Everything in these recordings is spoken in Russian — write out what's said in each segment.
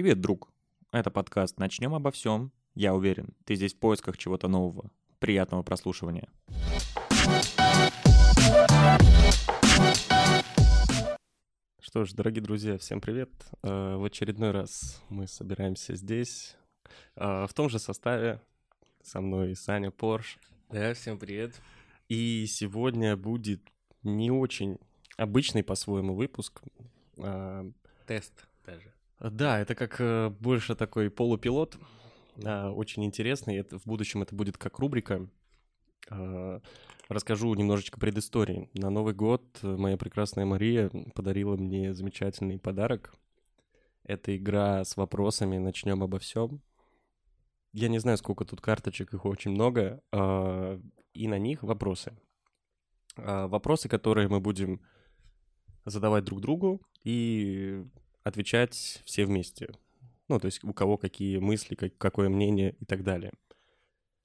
Привет, друг. Это подкаст «Начнем обо всем». Я уверен, ты здесь в поисках чего-то нового. Приятного прослушивания. Что ж, дорогие друзья, всем привет. Э, В очередной раз мы собираемся здесь, э, в том же составе. Со мной Саня Порш. Да, всем привет. И сегодня будет не очень обычный по-своему выпуск. Э, Тест даже. Да, это как э, больше такой полупилот, э, очень интересный. Это, в будущем это будет как рубрика. Э, Расскажу немножечко предыстории. На Новый год э, моя прекрасная Мария подарила мне замечательный подарок. Это игра с вопросами «Начнем обо всем». Я не знаю, сколько тут карточек, их очень много, э, и на них вопросы. Вопросы, которые мы будем задавать друг другу и отвечать все вместе. Ну, то есть у кого какие мысли, как- какое мнение и так далее.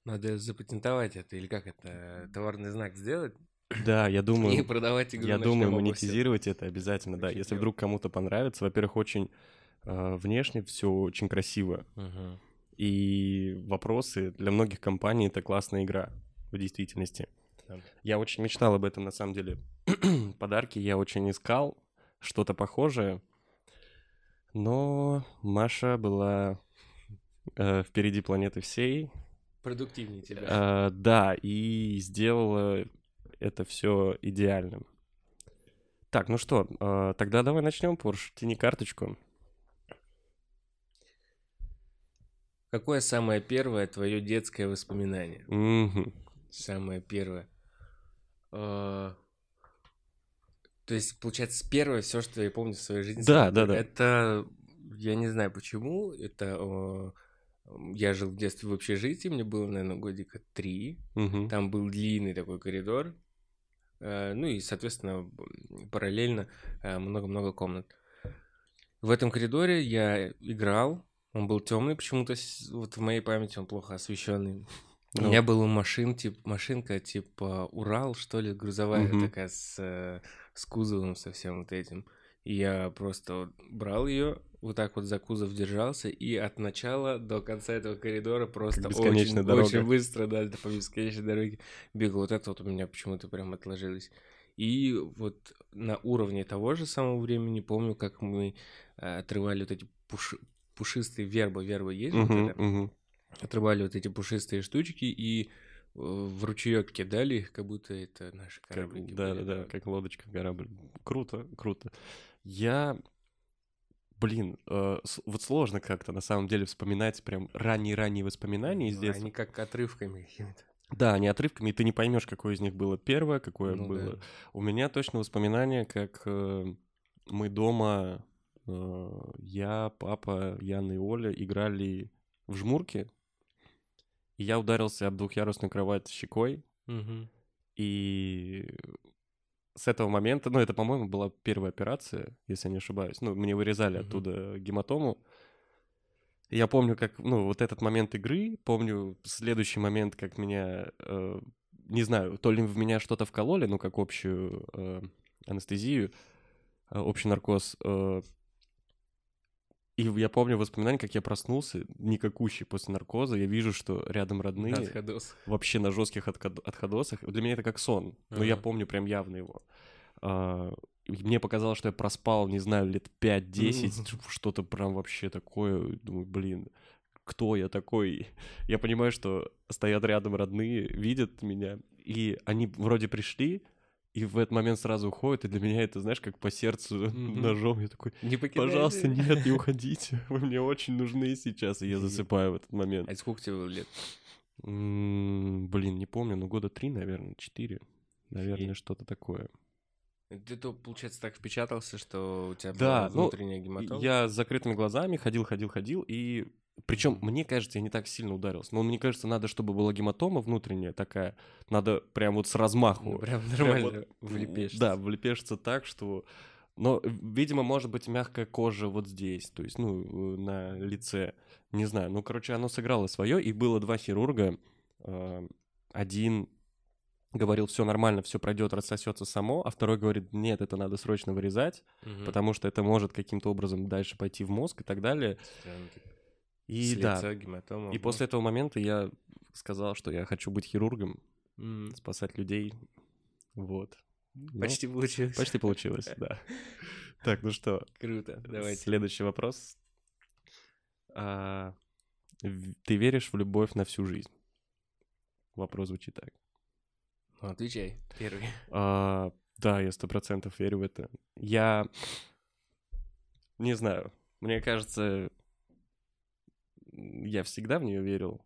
Надо запатентовать это или как это, товарный знак сделать Да, я и думаю, продавать игру я «Начнем думаю, обо всем». монетизировать это обязательно, да. Очень Если клево. вдруг кому-то понравится, во-первых, очень э, внешне все очень красиво. Мгм. И вопросы для многих компаний это классная игра в действительности. Да. Я очень мечтал об этом на самом деле. Подарки я очень искал, что-то похожее. Но Маша была э, впереди планеты всей. Продуктивнее тебя. Э, да, и сделала это все идеальным. Так, ну что, э, тогда давай начнем, Порш. Тяни карточку. Какое самое первое твое детское воспоминание? Мгм. Самое первое. Э, То есть, получается, первое все, что я помню в своей жизни. Да, да, да. Это, я не знаю почему, это... э, Я жил в детстве в общежитии, мне было, наверное, годика три. Мгм. Там был длинный такой коридор. э, Ну и, соответственно, параллельно э, много-много комнат. В этом коридоре я играл. Он был темный почему-то. Вот в моей памяти он плохо освещенный. У Ну. меня была машин, тип, машинка типа Урал, что ли, грузовая Мгм. такая с, э, с кузовом со всем вот этим. И я просто вот брал ее, вот так вот за кузов держался, и от начала до конца этого коридора просто очень, дорога. очень быстро, да, по бесконечной дороге бегал. Вот это вот у меня почему-то прям отложилось. И вот на уровне того же самого времени помню, как мы э, отрывали вот эти пуш- пушистые верба, верба есть вот Мгм, это? мгм. отрывали вот эти пушистые штучки и в ручеек кидали их, как будто это наши кораблики да, были, да, да, как лодочка, корабль. Круто, круто. Я, блин, э, вот сложно как-то на самом деле вспоминать прям ранние-ранние воспоминания из Ну, детства. Они как отрывками какими-то. Да, они отрывками, и ты не поймешь, какое из них было первое, какое Ну было. да. У меня точно воспоминания, как э, мы дома, э, я, папа, Яна и Оля играли в жмурки, и я ударился об двухъярусную кровать щекой, Мгм. и с этого момента, ну, это, по-моему, была первая операция, если я не ошибаюсь. Ну, мне вырезали Мгм. оттуда гематому. Я помню, как, ну, вот этот момент игры, помню следующий момент, как меня, э, не знаю, то ли в меня что-то вкололи, ну, как общую э, анестезию, э, общий наркоз. э, и я помню воспоминания, как я проснулся, никакущий после наркоза, я вижу, что рядом родные Отходос. вообще на жестких отход- отходосах. Для меня это как сон, но я Ага. помню прям явно его. А, мне показалось, что я проспал, не знаю, лет 5-10, Мгм. что-то прям вообще такое. Думаю, блин, кто я такой? Я понимаю, что стоят рядом родные, видят меня, и они вроде пришли, и в этот момент сразу уходят, и для меня это, знаешь, как по сердцу Мгм. ножом. Я такой, Не покидайте. пожалуйста, нет, не уходите, вы мне очень нужны сейчас, и я засыпаю в этот момент. А сколько тебе было лет? Блин, не помню, ну года три, наверное, четыре. Наверное, что-то такое. Ты, то, получается, так впечатался, что у тебя Да, была ну, внутренняя гематома? Я с закрытыми глазами ходил, ходил, ходил, и причем Мгм. мне кажется, я не так сильно ударился. Но мне кажется, надо, чтобы была гематома внутренняя такая, надо прям вот с размаху. Ну, прям Прям нормально вот, влепешься. Да, влепешься так, что... Но, видимо, может быть мягкая кожа вот здесь, то есть, ну, э, на лице. Не знаю. Ну, короче, оно сыграло свое, и было два хирурга. Э, Один говорил, все нормально, все пройдет, рассосется само, а второй говорит, нет, это надо срочно вырезать, Мгм. потому что это может каким-то образом дальше пойти в мозг и так далее. Странно, И с да, лица гематома, и ну. после этого момента я сказал, что я хочу быть хирургом, М, спасать людей. Вот. Ну, Почти получилось. Почти получилось, да. Так, ну что, Круто, давайте. следующий вопрос. А, Ты веришь в любовь на всю жизнь? Вопрос звучит так. Ну, отвечай, первый. А, да, я сто процентов верю в это. Я не знаю. Мне кажется, я всегда в нее верил.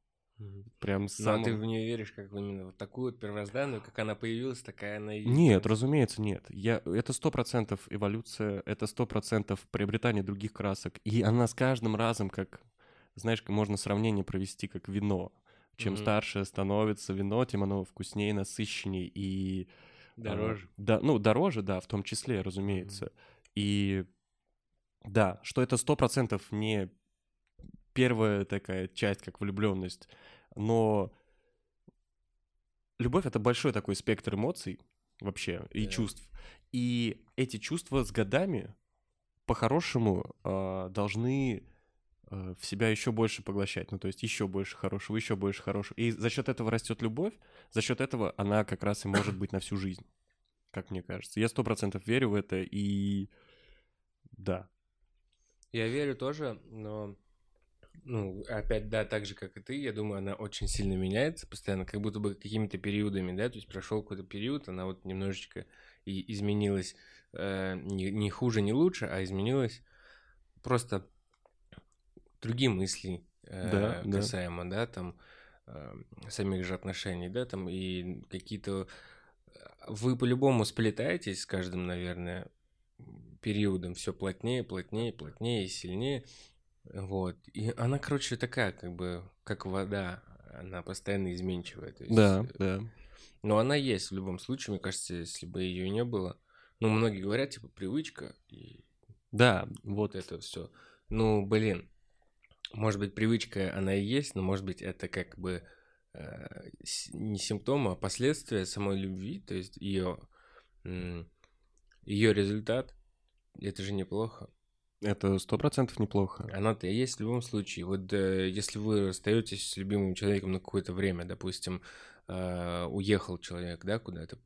Прям с Ну, а ты в нее веришь как именно вот такую вот первозданную, как она появилась, такая она и есть. Нет, разумеется, нет. Я, это сто процентов эволюция, это сто процентов приобретание других красок. И она с каждым разом, как, знаешь, можно сравнение провести, как вино. Чем Мгм. старше становится вино, тем оно вкуснее, насыщеннее и... а, Дороже. да, ну, дороже, да, в том числе, разумеется. И да, что это сто процентов не первая такая часть, как влюбленность, но любовь это большой такой спектр эмоций вообще и Да. чувств. И эти чувства с годами по-хорошему а, должны а, в себя еще больше поглощать. Ну, то есть еще больше хорошего, еще больше хорошего. И за счет этого растет любовь, за счет этого она как раз и может быть на всю жизнь, как мне кажется. Я сто процентов верю в это, и да. Я верю тоже, но ну, опять, да, так же, как и ты, я думаю, она очень сильно меняется постоянно, как будто бы какими-то периодами, да, то есть прошел какой-то период, она вот немножечко и изменилась э, не, не хуже, не лучше, а изменилась просто другие мысли э, Да, да. касаемо, да, там э, самих же отношений, да, там и какие-то... Вы по-любому сплетаетесь с каждым, наверное, периодом все плотнее, плотнее, плотнее и сильнее. Вот. И она, короче, такая, как бы, как вода. Она постоянно изменчивая. То есть, Да, э, да. Но она есть в любом случае, мне кажется, если бы ее не было. Ну, многие говорят, типа, привычка и Да, вот это все. Ну, блин, может быть, привычка, она и есть, но, может быть, это как бы э, не симптом, а последствия самой любви, то есть ее ее результат. Это же неплохо. Это сто процентов неплохо. Она-то есть в любом случае. Вот э, если вы расстаетесь с любимым человеком на какое-то время, допустим, э, уехал человек, да, куда-то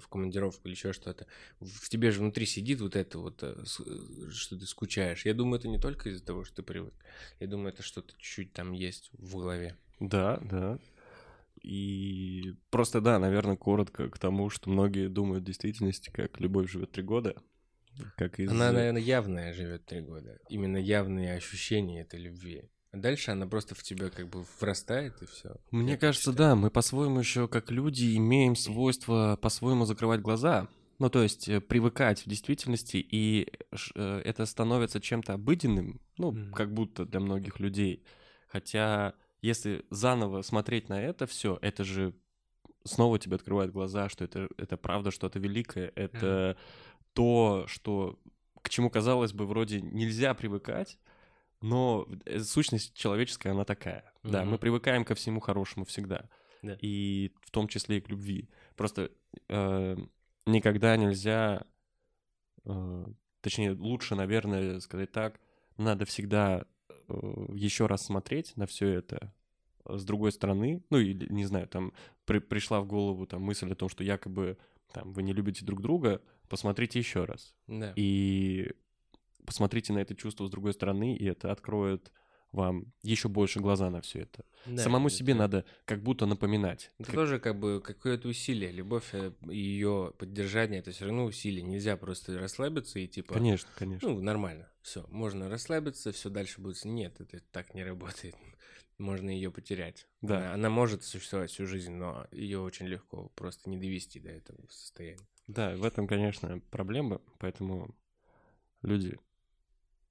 в командировку или еще что-то, в тебе же внутри сидит вот это вот, э, э, что ты скучаешь. Я думаю, это не только из-за того, что ты привык. Я думаю, это что-то чуть-чуть там есть в голове. Да, да. И просто, да, наверное, коротко к тому, что многие думают в действительности, как любовь живет три года. Как из... Она, наверное, явная живет три года. Именно явные ощущения этой любви. А дальше она просто в тебя как бы врастает и все. Мне кажется, да, мы по-своему еще как люди имеем свойство по-своему закрывать глаза. Ну, то есть э, привыкать в действительности, и ш- э, это становится чем-то обыденным, ну, Мгм. как будто для многих людей. Хотя, если заново смотреть на это все, это же снова тебе открывает глаза, что это, это правда что-то великое, это то, что к чему, казалось бы, вроде нельзя привыкать, но э, сущность человеческая, она такая. Да, мы привыкаем ко всему хорошему всегда. Да. И в том числе и к любви. Просто э, никогда нельзя, э, точнее, лучше, наверное, сказать так, надо всегда еще раз смотреть на все это э, с другой стороны, ну или, не знаю, там при- пришла в голову там мысль о том, что якобы там вы не любите друг друга, посмотрите еще раз. Да. И посмотрите на это чувство с другой стороны, и это откроет вам еще больше глаза на все это. Да, Самому это- себе надо как будто напоминать. Это Как- тоже как бы какое-то усилие. Любовь э, и ее поддержание это все равно усилие. Нельзя просто расслабиться и типа. Конечно, конечно. Ну, нормально. Все. Можно расслабиться, все дальше будет. Нет, это так не работает. Можно ее потерять. Да. Она, она может существовать всю жизнь, но ее очень легко просто не довести до этого состояния. Да, в этом, конечно, проблема, поэтому люди,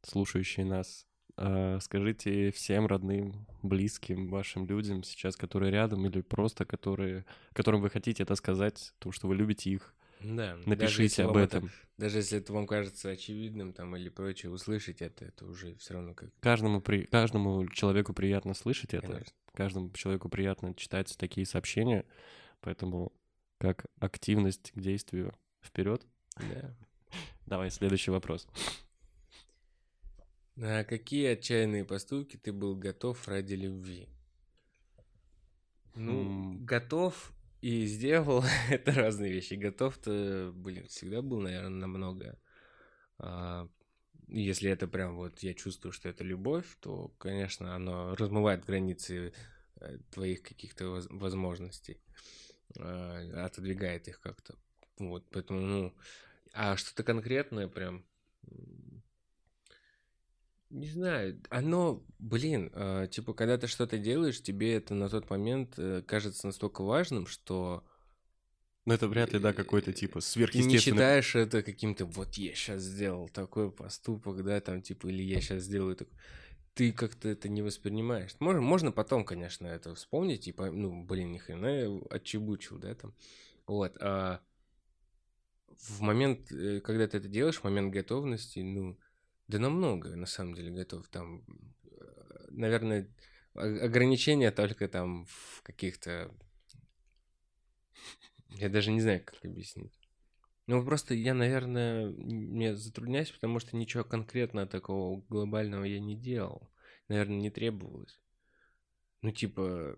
слушающие нас, э, скажите всем родным, близким вашим людям сейчас, которые рядом, или просто которые, которым вы хотите это сказать, то, что вы любите их, Да. напишите об вам это- этом. даже если это вам кажется очевидным там или прочее, услышать это, это уже все равно как. Каждому, при... Каждому человеку приятно слышать это, Конечно. каждому человеку приятно читать такие сообщения, поэтому как активность к действию вперед. Да. Давай следующий вопрос. На какие отчаянные поступки ты был готов ради любви? Ну, М. готов и сделал это разные вещи. Готов-то, блин, всегда был, наверное, намного. А, если это прям вот я чувствую, что это любовь, то, конечно, оно размывает границы э, твоих каких-то воз- возможностей, отодвигает их как-то. Вот, поэтому, ну, а что-то конкретное прям, не знаю, оно, блин, э, типа, когда ты что-то делаешь, тебе это на тот момент э, кажется настолько важным, что Ну, это вряд ли, да, какой-то типа ты не сверхъестественный... считаешь это каким-то, вот я сейчас сделал такой поступок, да, там, типа, или я сейчас сделаю такой. Ты как-то это не воспринимаешь. Можно, можно потом, конечно, это вспомнить, и, ну, блин, ни хрена я отчебучил, да, там. Вот, а в момент, э, когда ты это делаешь, в момент готовности, ну, да намного, на самом деле, готов. Там, э, наверное, ограничения только там в каких-то... Я даже не знаю, как объяснить. Ну, просто я, наверное, мне затрудняюсь, потому что ничего конкретно такого глобального я не делал. Наверное, не требовалось. Ну, типа,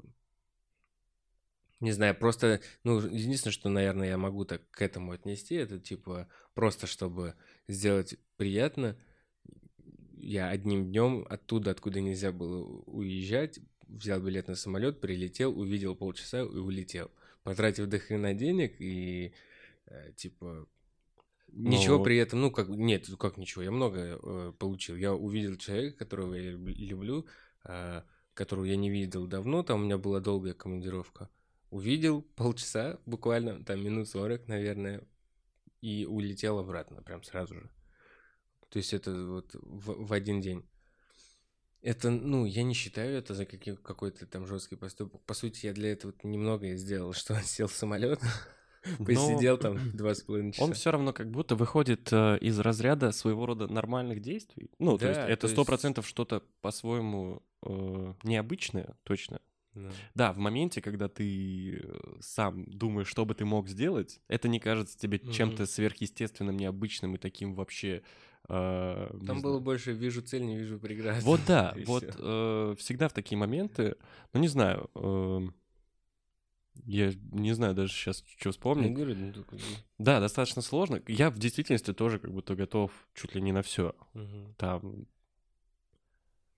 не знаю, просто, ну, единственное, что, наверное, я могу так к этому отнести, это, типа, просто чтобы сделать приятно, я одним днем оттуда, откуда нельзя было уезжать, взял билет на самолет, прилетел, увидел полчаса и улетел. Потратив до хрена денег и, типа, ничего Ну, при этом, ну, как, нет, как ничего, я много э, получил. Я увидел человека, которого я люб- люблю, э, которого я не видел давно, там у меня была долгая командировка. Увидел полчаса, буквально, там минут 40, наверное, и улетел обратно, прям сразу же. То есть это вот в, в один день. Это, ну, я не считаю это за какой-то там жесткий поступок. По сути, я для этого немного и сделал, что сел в самолет, посидел там два с половиной часа. Он все равно как будто выходит э, из разряда своего рода нормальных действий. Ну, то есть это то сто процентов что-то по-своему э, необычное, точно. Да. Да, в моменте, когда ты э, сам думаешь, что бы ты мог сделать, это не кажется тебе Мгм. чем-то сверхъестественным, необычным и таким вообще... э, Там знаю. было больше «вижу цель, не вижу преград». Вот да, вот э, всегда в такие моменты, ну не знаю, эм, я не знаю даже сейчас, что вспомнить. говорю, ну, только, Да, достаточно сложно. Я в действительности тоже как будто готов чуть ли не на все. мгм. Там,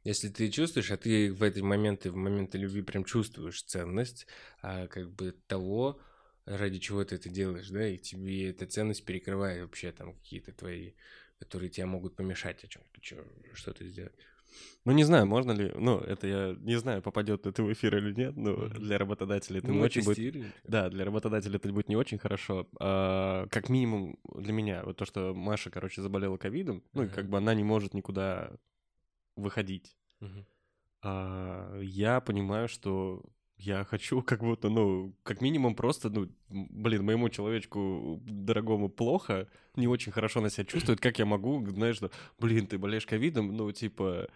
Если ты чувствуешь, а ты в эти моменты, в моменты любви прям чувствуешь ценность, а, как бы того, ради чего ты это делаешь, да, и тебе эта ценность перекрывает вообще там какие-то твои, которые тебе могут помешать о чем-то, что-то сделать. Ну не знаю, можно ли, ну это я не знаю, попадет это в эфир или нет, но для работодателя это Ну, не очень будет. Да, для работодателя это будет не очень хорошо. А, как минимум для меня, вот то, что Маша, короче, заболела ковидом, ну и как бы она не может никуда выходить. А, я понимаю, что я хочу как будто, ну, как минимум просто, ну, блин, моему человечку дорогому плохо, не очень хорошо на себя чувствует, как я могу, знаешь, что, блин, ты болеешь ковидом, ну, типа,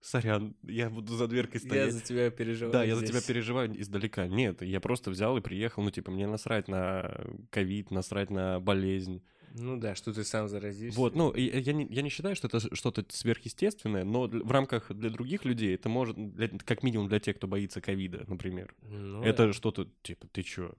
сорян, я буду за дверкой Я стоять. за тебя переживаю. Да, я за тебя здесь. переживаю издалека. Нет, я просто взял и приехал, ну, типа, мне насрать на ковид, насрать на болезнь. Ну да, что ты сам заразишься. Вот, ну, я не, я не считаю, что это что-то сверхъестественное, но в рамках для других людей это может, для- как минимум для тех, кто боится ковида, например. Ну это да. что-то, типа, ты чё?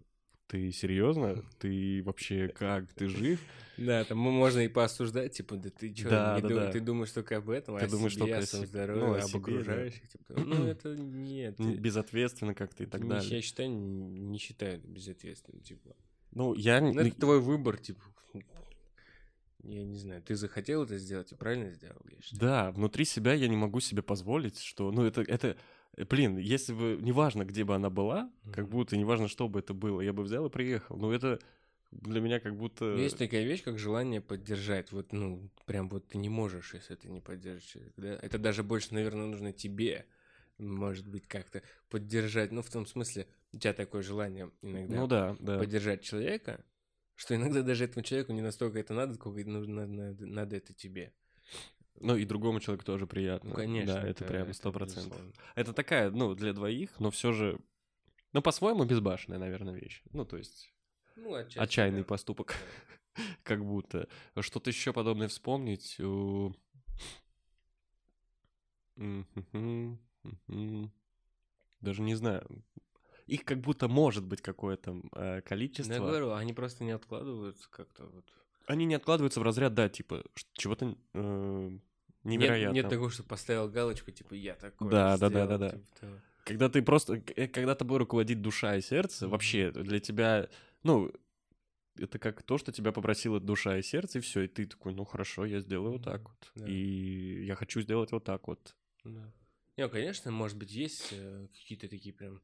Ты серьезно? Ты вообще как? Ты жив? Да, там можно и поосуждать, типа, да ты что, Да, да, да. ты думаешь только об этом, Ты о думаешь себе, только о своем здоровье, ну, об да. окружающих. типа, ну, это нет. Безответственно как-то и так не- далее. Я считаю, не не считаю это безответственным, типа. Ну, я... Ну, это твой выбор, типа. Я не знаю, ты захотел это сделать и правильно сделал, я считаю. Да, внутри себя я не могу себе позволить, что, ну, это, это, э, блин, если бы, неважно, где бы она была, как Мгм. будто, неважно, что бы это было, я бы взял и приехал. Ну, это для меня как будто... Есть такая вещь, как желание поддержать. Вот, ну, прям вот ты не можешь, если ты не поддержишь да? Это даже больше, наверное, нужно тебе, может быть, как-то поддержать. Ну, в том смысле, у тебя такое желание иногда Ну да, да. поддержать человека, что иногда даже этому человеку не настолько это надо, сколько нужно, надо, надо это тебе. Ну и другому человеку тоже приятно. Ну, конечно. Да, это, прям это сто процентов. Это такая, ну, для двоих, но все же, ну, по-своему безбашенная, наверное, вещь. Ну, то есть, Ну, отчасти, отчаянный да. поступок, как будто. Что-то еще подобное вспомнить? Даже не знаю. Их как будто может быть какое-то э, Ну, количество. я говорю, они просто не откладываются как-то вот. Они не откладываются в разряд, да, типа, чего-то э, Нет, невероятного. нет такого, что поставил галочку, типа, я такой. Да, да, да, сделал», да, да. типа того. Когда ты просто, э, когда тобой руководит душа и сердце, Мгм. вообще для тебя, ну, это как то, что тебя попросила душа и сердце, и все, и ты такой, ну хорошо, я сделаю вот так вот. да. И я хочу сделать вот так вот. Да. Не, конечно, может быть, есть э, какие-то такие прям,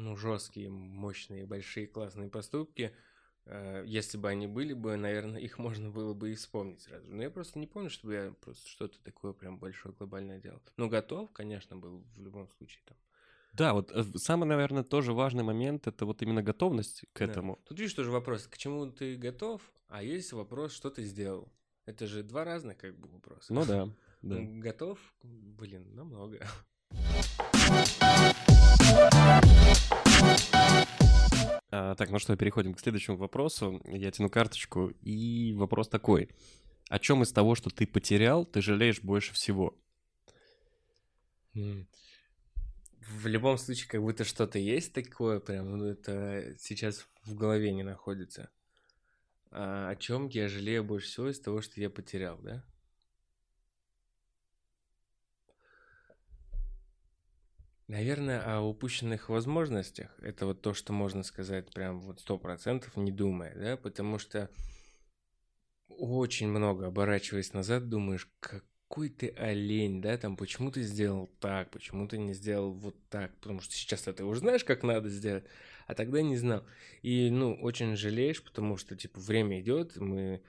ну, жесткие, мощные, большие, классные поступки. Э, если бы они были бы, наверное, их можно было бы и вспомнить сразу. Но я просто не помню, чтобы я просто что-то такое прям большое, глобальное делал. Ну, готов, конечно, был в любом случае там. Да, вот э, самый, наверное, тоже важный момент это вот именно готовность к Да. этому. Тут видишь тоже вопрос, к чему ты готов, а есть вопрос, что ты сделал. Это же два разных как бы вопроса. Ну да, да. Готов, блин, намного. А, так, ну что, переходим к следующему вопросу. Я тяну карточку, и вопрос такой. О чем из того, что ты потерял, ты жалеешь больше всего? В любом случае, как будто что-то есть такое, прям, ну, это сейчас в голове не находится. А о чем я жалею больше всего из того, что я потерял, да? Наверное, о упущенных возможностях. Это вот то, что можно сказать прям вот сто процентов, не думая, да, потому что очень много, оборачиваясь назад, думаешь, какой ты олень, да, там, почему ты сделал так, почему ты не сделал вот так, потому что сейчас ты уже знаешь, как надо сделать, а тогда не знал. И, ну, очень жалеешь, потому что, типа, время идет, мы,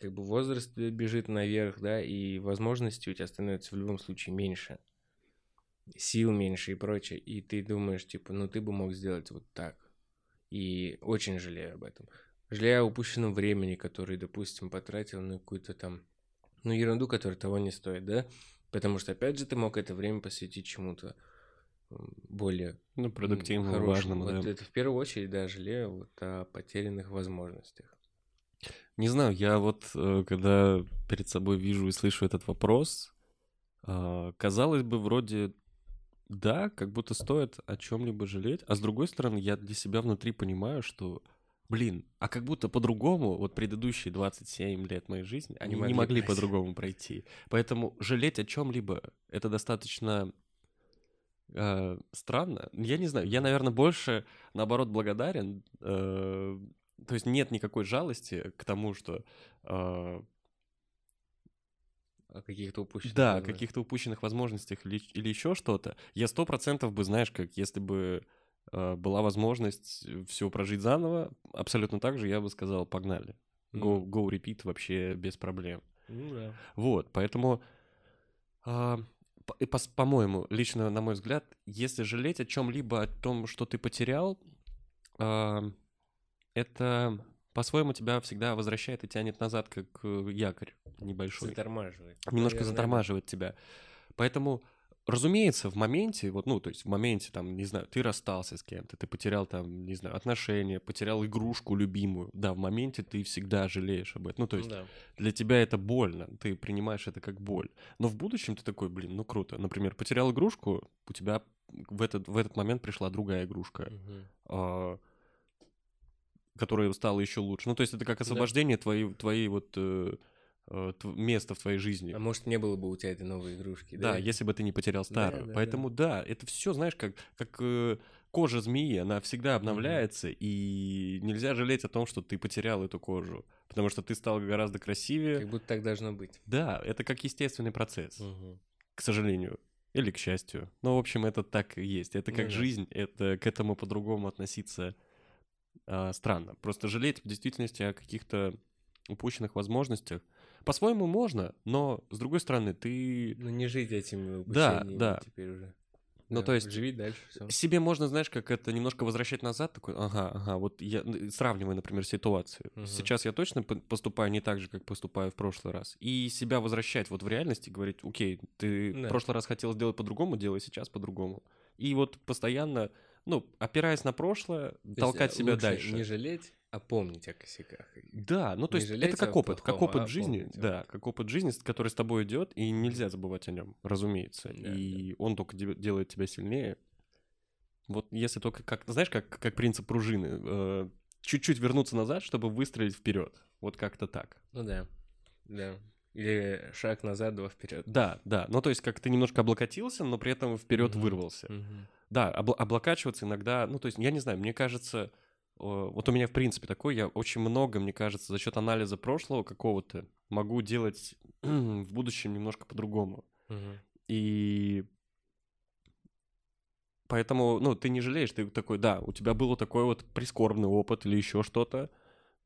как бы, возраст бежит наверх, да, и возможностей у тебя становится в любом случае меньше, сил меньше и прочее, и ты думаешь, типа, ну, ты бы мог сделать вот так. И очень жалею об этом. Жалею о упущенном времени, который, допустим, потратил на какую-то там, ну, ерунду, которая того не стоит, да? Потому что, опять же, ты мог это время посвятить чему-то более Ну, продуктивному, хорошему. важному, Вот да. это в первую очередь, да, жалею вот о потерянных возможностях. Не знаю, я вот, э, когда перед собой вижу и слышу этот вопрос, а, казалось бы, вроде да, как будто стоит о чем-либо жалеть, а с другой стороны, я для себя внутри понимаю, что, блин, а как будто по-другому, вот предыдущие 27 лет моей жизни, они не могли могли, пройти. по-другому пройти. Поэтому жалеть о чем-либо это достаточно э, странно. Я не знаю, я, наверное, больше, наоборот, благодарен. э, то есть нет никакой жалости к тому, что э, О каких-то упущенных да, возможностях. каких-то упущенных возможностях или, или еще что-то. Я сто процентов бы, знаешь, как если бы э, была возможность все прожить заново, абсолютно так же я бы сказал, погнали. Go, go repeat вообще без проблем. Ну да. Вот, поэтому, по- пос- по-моему, лично на мой взгляд, если жалеть о чем-либо, о том, что ты потерял, а, это по-своему тебя всегда возвращает и тянет назад, как э, якорь небольшой Затормаживает. немножко Наверное, затормаживает тебя. Поэтому, разумеется, в моменте, вот, ну, то есть в моменте, там, не знаю, ты расстался с кем-то, ты потерял, там, не знаю, отношения, потерял игрушку любимую, да, в моменте ты всегда жалеешь об этом. Ну, то Ну есть да. для тебя это больно, ты принимаешь это как боль. Но в будущем ты такой, блин, ну круто. Например, потерял игрушку, у тебя в этот, в этот момент пришла другая игрушка, Мгм. а, которая стала еще лучше. Ну, то есть это как освобождение твоей, твоей вот э, э, места в твоей жизни. А может, не было бы у тебя этой новой игрушки, Да, да? если бы ты не потерял старую. да, Поэтому да, это все, знаешь, как, как э, кожа змеи, она всегда обновляется, и нельзя жалеть о том, что ты потерял эту кожу, потому что ты стал гораздо красивее. Как будто так должно быть. Да, это как естественный процесс, Мгм. к сожалению. Или к счастью. Ну, в общем, это так и есть. Это как да. жизнь, это к этому по-другому относиться а, странно. Просто жалеть в действительности о каких-то упущенных возможностях. По-своему можно, но с другой стороны, ты Ну, не жить этими Да, да. теперь уже. Ну, Да, то есть- Живи дальше, все. себе можно, знаешь, как это немножко возвращать назад, такой, ага, ага, вот я сравниваю, например, ситуацию. Мгм. Сейчас я точно поступаю не так же, как поступаю в прошлый раз. И себя возвращать вот в реальность и говорить, окей, ты Да. в прошлый раз хотел сделать по-другому, делай сейчас по-другому. И вот постоянно ну, опираясь на прошлое, То есть, толкать э, себя лучше дальше. Не жалеть, а помнить о косяках. Да, ну то Не есть жалеть это как о опыт, как плохом, опыт а жизни, помнить, да, как опыт жизни, который с тобой идет, и нельзя забывать о нем, разумеется. Да, и он только де- делает тебя сильнее. Вот если только как, знаешь, как, как принцип пружины, э, чуть-чуть вернуться назад, чтобы выстрелить вперед. Вот как-то так. Ну да, да. Или шаг назад, два вперед. Да, да. Ну, то есть, как ты немножко облокотился, но при этом вперед Мгм. вырвался. Да, обла- облокачиваться иногда, ну, то есть, я не знаю, мне кажется, вот у меня, в принципе, такой, я очень много, мне кажется, за счет анализа прошлого какого-то могу делать в будущем немножко по-другому. И поэтому, ну, ты не жалеешь, ты такой, да, у тебя был такой вот прискорбный опыт или еще что-то,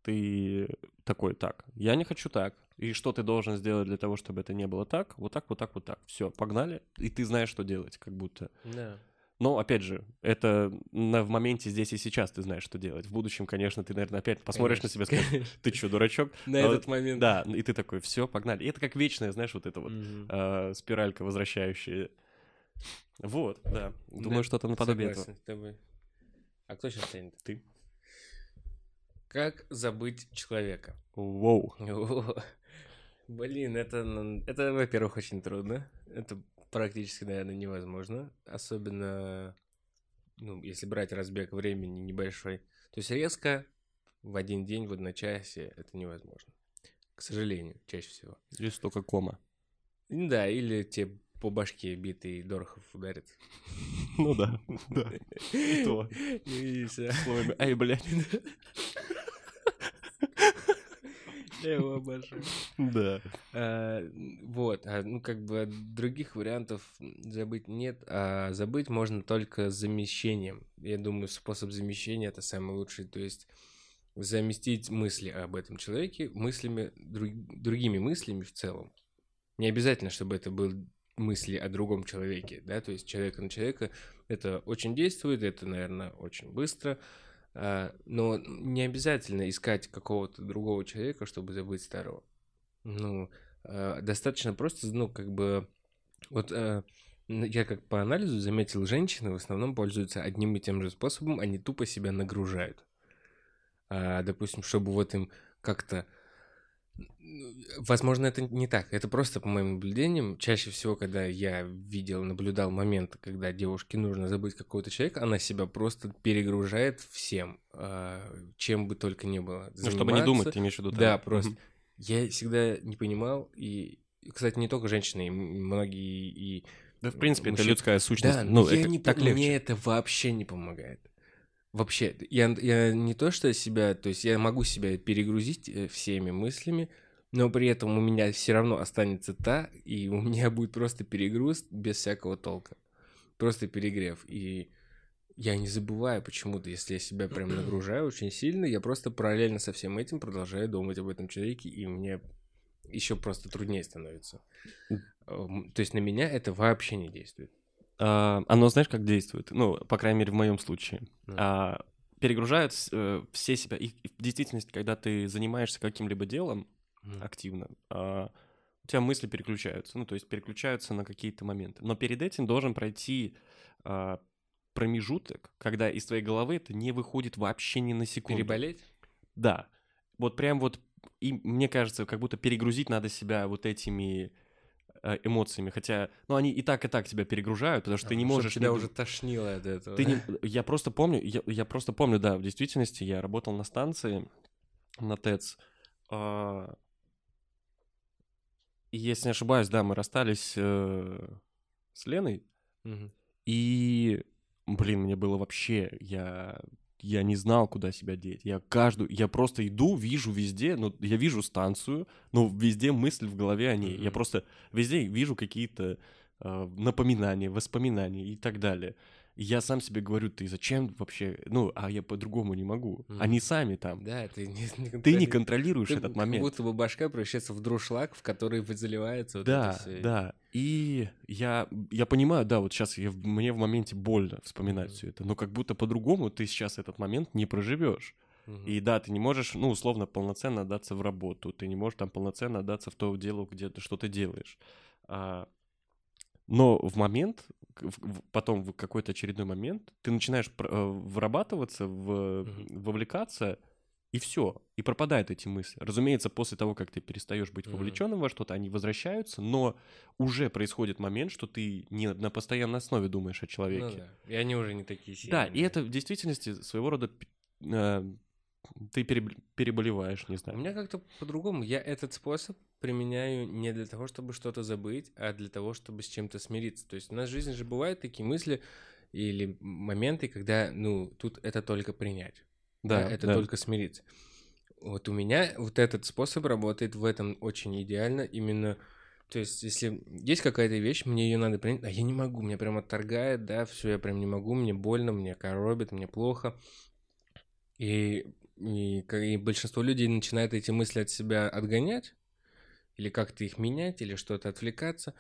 ты такой, так, я не хочу так. И что ты должен сделать для того, чтобы это не было так? Вот так, вот так, вот так. Все, погнали. И ты знаешь, что делать, как будто. Да. Но, опять же, это на, в моменте здесь и сейчас ты знаешь, что делать. В будущем, конечно, ты, наверное, опять посмотришь на себя и скажешь, ты что, дурачок? На А этот момент. Да, и ты такой, все, погнали. И это как вечная, знаешь, вот это вот э, спиралька возвращающая. Вот, да. Думаю, что-то наподобие этого. А кто сейчас станет? Ты. Как забыть человека? Воу. Блин, это, это, во-первых, очень трудно. Это практически, наверное, невозможно. Особенно, ну, если брать разбег времени небольшой. То есть резко в один день, в одночасье это невозможно. К сожалению, чаще всего. Здесь только кома. Ну Да, или те по башке битый Дорохов ударит. Ну да, да. И то. И всё. Словами, ай, блядь. Я его обожаю. Да. А, Вот, а, ну как бы других вариантов забыть нет, а забыть можно только замещением. Я думаю, способ замещения это самый лучший, то есть заместить мысли об этом человеке мыслями, друг- другими мыслями в целом. Не обязательно, чтобы это был мысли о другом человеке, да, то есть человека на человека это очень действует, это, наверное, очень быстро, но не обязательно искать какого-то другого человека, чтобы забыть старого. Ну, э, достаточно просто, ну, как бы, вот э, я как по анализу заметил, женщины в основном пользуются одним и тем же способом, они тупо себя нагружают. А, допустим, чтобы вот им как-то... Возможно, это не так. Это просто по моим наблюдениям. Чаще всего, когда я видел, наблюдал момент, когда девушке нужно забыть какого-то человека, она себя просто перегружает всем, а, чем бы только ни было. Ну, чтобы не Заниматься- думать, ты имеешь в виду? да, там? просто. Я всегда не понимал, и, кстати, не только женщины, многие и... Да, в принципе, это мужчин- людская сущность. Да, ну, я это не, так легче. мне это вообще не помогает. Вообще, я, я не то, что себя, то есть я могу себя перегрузить э, всеми мыслями, но при этом у меня все равно останется та, и у меня будет просто перегруз без всякого толка. Просто перегрев. И я не забываю почему-то, если я себя прям нагружаю очень сильно, я просто параллельно со всем этим продолжаю думать об этом человеке, и мне еще просто труднее становится. Эм, То есть на меня это вообще не действует. А, оно, знаешь, как действует? Ну, по крайней мере, в моем случае. Ну. А, перегружают э, все себя. И в действительности, когда ты занимаешься каким-либо делом Мгм. активно, а, у тебя мысли переключаются. Ну, то есть переключаются на какие-то моменты. Но перед этим должен пройти а, промежуток, когда из твоей головы это не выходит вообще ни на секунду. Переболеть? Да. Вот прям вот, и мне кажется, как будто перегрузить надо себя вот этими э, эмоциями. Хотя, ну, они и так, и так тебя перегружают, потому что ты не А, можешь... тебя не уже тошнило от этого. Ты не... Я просто помню, я, я просто помню, да, в действительности я работал на станции, на ТЭЦ. а, И если не ошибаюсь, да, мы расстались э, с Леной, Мгм. и, блин, мне было вообще, я, я не знал, куда себя деть. Я каждую, я просто иду, вижу везде, ну, я вижу станцию, но везде мысль в голове о ней. Я просто везде вижу какие-то э, напоминания, воспоминания и так далее. Я сам себе говорю, ты зачем вообще, ну, а я по-другому не могу. Мгм. Они сами там. Да, ты не, не Ты не контролируешь. Ты этот как момент. будто бы башка превращается в друшлаг, в который вы заливается вот Да, это всё. да. И я, я понимаю, да, вот сейчас я, мне в моменте больно вспоминать Мгм. все это, но как будто по-другому ты сейчас этот момент не проживешь. И да, ты не можешь, ну, условно, полноценно отдаться в работу, ты не можешь там полноценно отдаться в то дело, где ты что ты делаешь. А, но в момент, потом в какой-то очередной момент ты начинаешь э, врабатываться, в, вовлекаться, и все, и пропадают эти мысли. Разумеется, после того, как ты перестаешь быть вовлеченным во что-то, они возвращаются, но уже происходит момент, что ты не на постоянной основе думаешь о Ну человеке. да. И они уже не такие сильные. Да, и это в действительности своего рода э, ты переб- переболеваешь, не У знаю. меня как-то по-другому. Я этот способ применяю не для того, чтобы что-то забыть, а для того, чтобы с чем-то смириться. То есть у нас в жизни же бывают такие мысли или моменты, когда, ну, тут это только принять. Да, это да. только смириться. Вот у меня вот этот способ работает в этом очень идеально. Именно, то есть, если есть какая-то вещь, мне ее надо принять, а я не могу, меня прям отторгает, да, все, я прям не могу, мне больно, мне коробит, мне плохо. И, и, и большинство людей начинает эти мысли от себя отгонять, или как-то их менять, или что-то отвлекаться.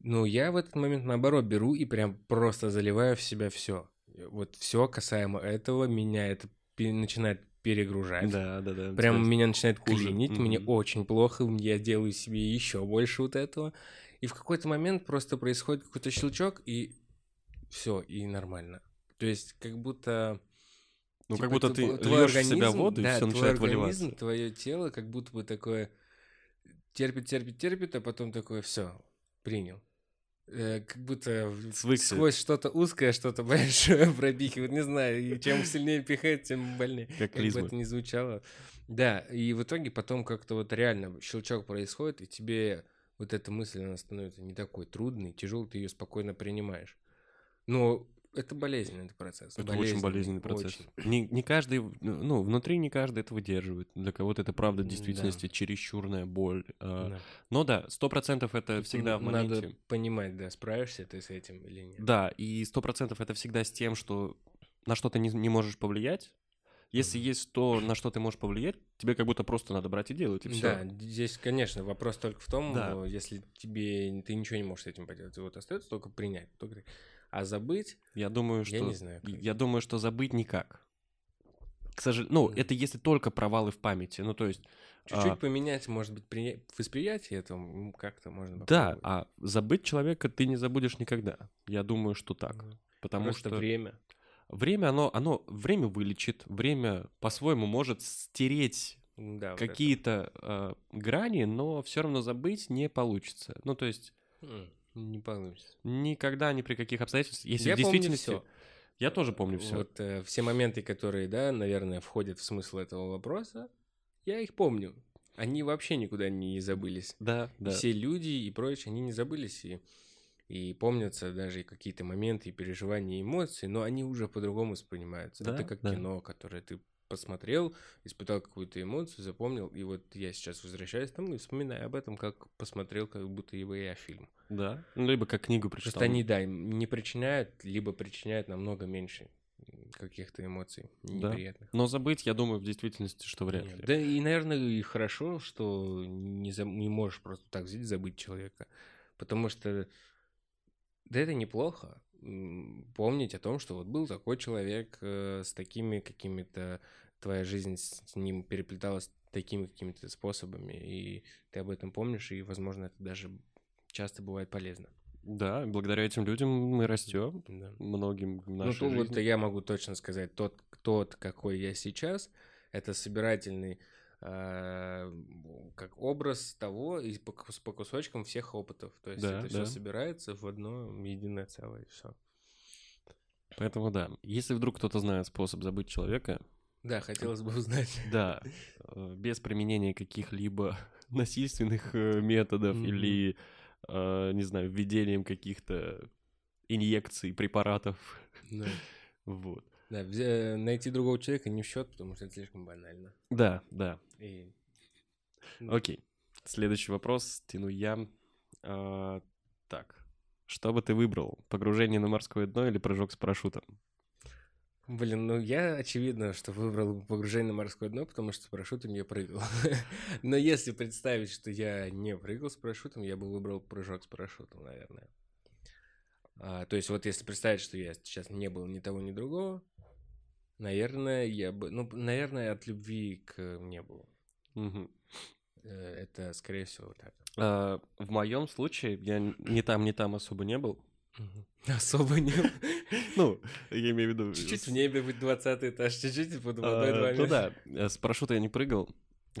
Но я в этот момент, наоборот, беру и прям просто заливаю в себя все. Вот все касаемо этого меня это начинает перегружать. Да, да, да. Прям Кстати, меня начинает хуже. клинить, мне Мгм. очень плохо, я делаю себе еще больше вот этого. И в какой-то момент просто происходит какой-то щелчок, и все, и нормально. То есть как будто... Ну, типа, как будто ты тво- твой льешь в себя организм- воду, и да, все твой начинает организм, выливаться. твое тело как будто бы такое терпит, терпит, терпит, а потом такое все, принял. Э, как будто Свыкся. сквозь что-то узкое, что-то большое пропихивает, не знаю, и чем сильнее пихает, тем больнее. Как Как бы это ни звучало. Да, и в итоге потом как-то вот реально щелчок происходит, и тебе вот эта мысль, она становится не такой трудной, тяжелой, ты ее спокойно принимаешь. Но это болезненный процесс. Это очень болезненный процесс. очень. Не, не каждый, ну, внутри не каждый это выдерживает. Для кого-то это правда в действительности чересчурная боль. а, Да. Но да, сто процентов это Тут всегда в моменте. Надо понимать, да, справишься ты с этим или нет. Да, и сто процентов это всегда с тем, что на что ты не, не можешь повлиять. Если есть то, на что ты можешь повлиять, тебе как будто просто надо брать и делать, и все. Да, здесь, конечно, вопрос только в том, Да. если тебе ты ничего не можешь с этим поделать, вот остается только принять. Только... А забыть, Я думаю, что я не знаю. как. я думаю, что забыть никак. К сожалению, ну, Мгм. это если только провалы в памяти. Ну, то есть, Чуть-чуть а, поменять, может быть, приня- восприятие этого как-то можно да, попробовать. а забыть человека ты не забудешь никогда. Я думаю, что так. Мгм. Потому Просто что время. время, оно, оно, время вылечит, время по-своему может стереть Да, вот какие-то э, грани, но все равно забыть не получится. Ну, то есть М, Не получится. никогда, ни при каких обстоятельствах, если Я в помню действительности... всё. Я тоже помню все. Вот э, все моменты, которые, да, наверное, входят в смысл этого вопроса, я их помню. Они вообще никуда не забылись. Да, да. Все люди и прочее, они не забылись и, и помнятся даже и какие-то моменты, и переживания, и эмоции, но они уже по-другому воспринимаются. Да, Это как да. кино, которое ты посмотрел, испытал какую-то эмоцию, запомнил, и вот я сейчас возвращаюсь там и вспоминаю об этом, как посмотрел, как будто его я фильм. Да. Ну, либо как книгу прочитал. Просто они, да, не причиняют, либо причиняют намного меньше каких-то эмоций Да. неприятных. Но забыть, я думаю, в действительности, что вряд Нет. ли. Да и, наверное, и хорошо, что не, за- не можешь просто так взять и забыть человека. Потому что да это неплохо. Помнить о том, что вот был такой человек э, с такими какими-то... Твоя жизнь с ним переплеталась такими какими-то способами, и ты об этом помнишь, и, возможно, это даже часто бывает полезно. Да, благодаря этим людям мы растем Да. многим в Ну, нашей вот жизни. я могу точно сказать, тот, тот, какой я сейчас, это собирательный как образ того и по, по кусочкам всех опытов. То есть Да, это все да. собирается в одно единое целое, и все. Поэтому да, если вдруг кто-то знает способ забыть человека, Да, хотелось бы узнать. да, э, без применения каких-либо насильственных э, методов Мгм. или, э, не знаю, введением каких-то инъекций, препаратов, Да. вот. Да, найти другого человека не в счет, потому что это слишком банально. Да, да, И окей. Следующий вопрос тяну я. А, так, что бы ты выбрал? Погружение на морское дно или прыжок с парашютом? Блин, ну я, очевидно, что выбрал погружение на морское дно, потому что с парашютом я прыгал. Но если представить, что я не прыгал с парашютом, я бы выбрал прыжок с парашютом, наверное. А, то есть вот если представить, что я сейчас не был ни того, ни другого, наверное, я бы... Ну, наверное, от любви к небу. Мгм. Э, Это, скорее всего, так. А, в моем случае я ни там, ни там особо не был. Особо не... Ну, я имею в виду... Чуть-чуть в небе быть 20 этаж, чуть-чуть под а, водой два Ну метра. да, э, с парашюта я не прыгал.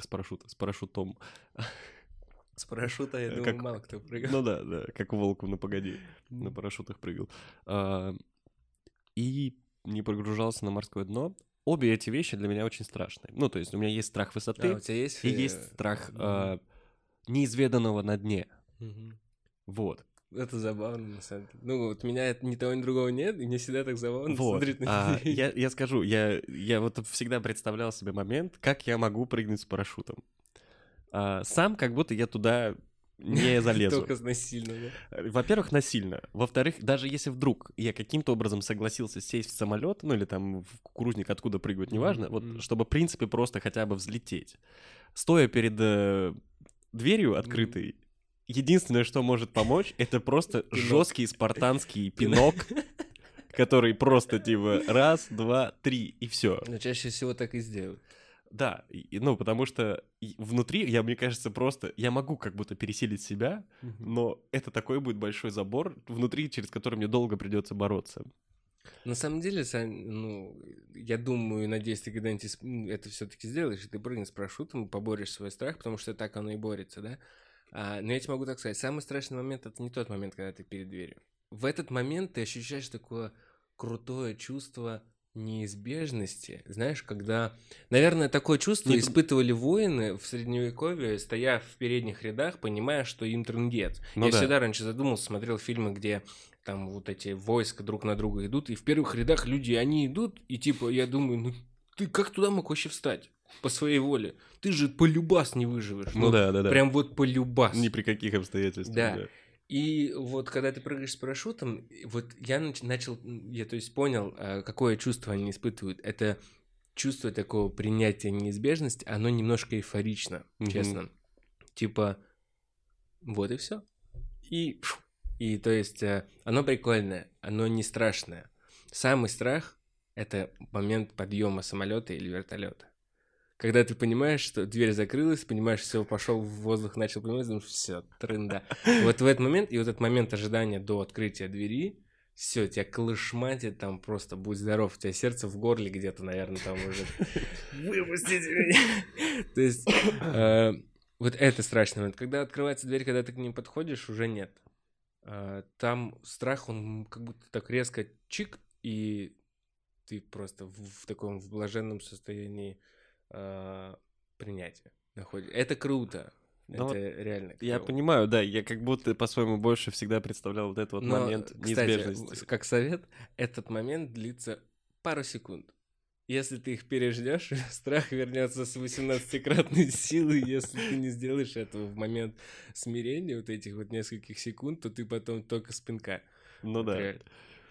С парашюта, с парашютом. С парашюта, я Э, думаю, как- мало кто прыгал. Ну да, да, как волку на погоди. На парашютах прыгал. А, И не погружался на морское дно. Обе эти вещи для меня очень страшные. Ну, то есть у меня есть страх А, высоты у тебя есть... и э, есть страх а, неизведанного на дне. Мгм. Вот. Это забавно, на самом деле. Ну, вот меня ни того, ни другого нет, и мне всегда так забавно Вот. смотреть на А, я, я скажу, я, я вот всегда представлял себе момент, как я могу прыгнуть с парашютом. А, сам как будто я туда не залезу. Только насильно, да? Во-первых, насильно. Во-вторых, даже если вдруг я каким-то образом согласился сесть в самолет, ну или там в кукурузник откуда прыгать, неважно, вот чтобы в принципе просто хотя бы взлететь. Стоя перед э, дверью открытой, единственное, что может помочь, это просто Пинок. жесткий спартанский пинок, который просто типа раз, два, три и все. Но чаще всего так и сделают. Да, и- ну потому что внутри я, мне кажется, просто я могу как будто пересилить себя, но это такой будет большой забор внутри, через который мне долго придется бороться. На самом деле, Сань, ну, я думаю, надеюсь, ты когда-нибудь это все-таки сделаешь, и ты прыгнешь с парашютом, поборешь свой страх, потому что так оно и борется, да? А, но я тебе могу так сказать, самый страшный момент это не тот момент, когда ты перед дверью. В этот момент ты ощущаешь такое крутое чувство неизбежности. Знаешь, когда... Наверное, такое чувство Не- испытывали воины в Средневековье, стоя в передних рядах, понимая, что им трындец. Ну я да. всегда раньше задумался, смотрел фильмы, где там вот эти войска друг на друга идут, и в первых рядах люди, они идут, и типа, я думаю, ну ты как туда мог вообще встать? По своей воле. Ты же полюбас не выживешь. Ну да, да, да. Прям вот полюбас. Ни при каких обстоятельствах. Да. Да. И вот когда ты прыгаешь с парашютом, вот я нач- начал, я то есть понял, а, какое чувство они испытывают. Это чувство такого принятия неизбежности, оно немножко эйфорично, Мгм. честно. Типа, вот и все. И, и то есть э, оно прикольное, оно не страшное. Самый страх — это момент подъема самолета или вертолета. Когда ты понимаешь, что дверь закрылась, понимаешь, все, пошел в воздух, начал понимать, думаешь, все, трында. Вот в этот момент, и вот этот момент ожидания до открытия двери, все, тебя колышматит, там просто будь здоров, у тебя сердце в горле где-то, наверное, там уже. Выпустите меня! То есть, э, вот это страшный момент. Когда открывается дверь, когда ты к ним подходишь, уже нет. Э, Там страх, он как будто так резко чик, и ты просто в в таком в блаженном состоянии э, находишься. Это круто. Ну вот это реально Я клёво. понимаю, да, я как будто по-своему больше всегда представлял вот этот вот Но, момент кстати, неизбежности. как совет, этот момент длится пару секунд. Если ты их переждешь, страх вернется с 18-кратной силой. Если ты не сделаешь этого в момент смирения, вот этих вот нескольких секунд, то ты потом только спинка. Ну да. Реально.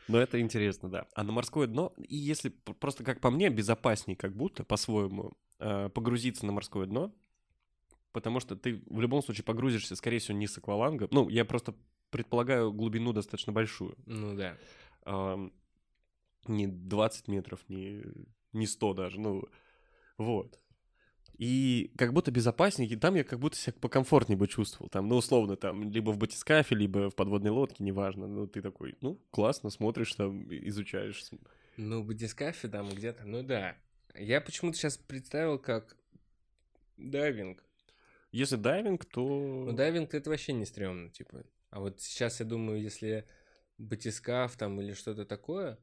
Но это интересно, да. А на морское дно, и если просто как по мне, безопаснее как будто, по-своему, э, погрузиться на морское дно, потому что ты в любом случае погрузишься, скорее всего, не с аквалангом. Ну, я просто предполагаю глубину достаточно большую. Ну да. Не 20 метров, не, не 100 даже, ну, вот. И как будто безопаснее, и там я как будто себя покомфортнее бы чувствовал. Там, ну, условно, там, либо в батискафе, либо в подводной лодке, неважно. Ну, ты такой, ну, классно, смотришь там, изучаешь. Ну, в дискафе там где-то, ну да. Я почему-то сейчас представил как дайвинг. Если дайвинг, то... Ну, дайвинг это вообще не стрёмно, типа. А вот сейчас я думаю, если батискаф там или что-то такое,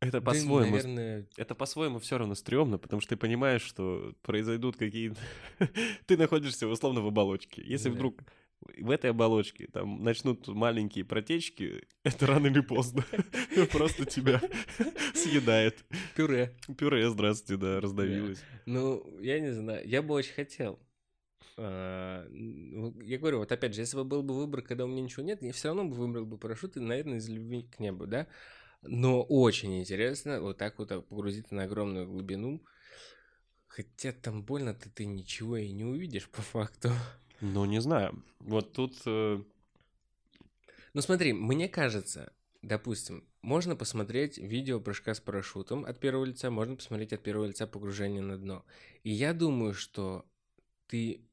Это да, по-своему... наверное, Это по-своему все равно стрёмно, потому что ты понимаешь, что произойдут какие-то... ты находишься условно в оболочке. Если Да. вдруг в этой оболочке там начнут маленькие протечки, это рано или поздно просто тебя съедает. пюре. Пюре, здравствуйте, да, раздавилось. Ну, я не знаю, я бы очень хотел. А, ну, Я говорю, вот опять же, если бы был бы выбор, когда у меня ничего нет, я все равно бы выбрал бы парашют, и, наверное, из любви к небу, да? Но очень интересно вот так вот погрузиться на огромную глубину. Хотя там больно-то ты ничего и не увидишь по факту. Ну, не знаю. Вот тут... э, Ну смотри, мне кажется, допустим, можно посмотреть видео прыжка с парашютом от первого лица, можно посмотреть от первого лица погружение на дно. И я думаю, что ты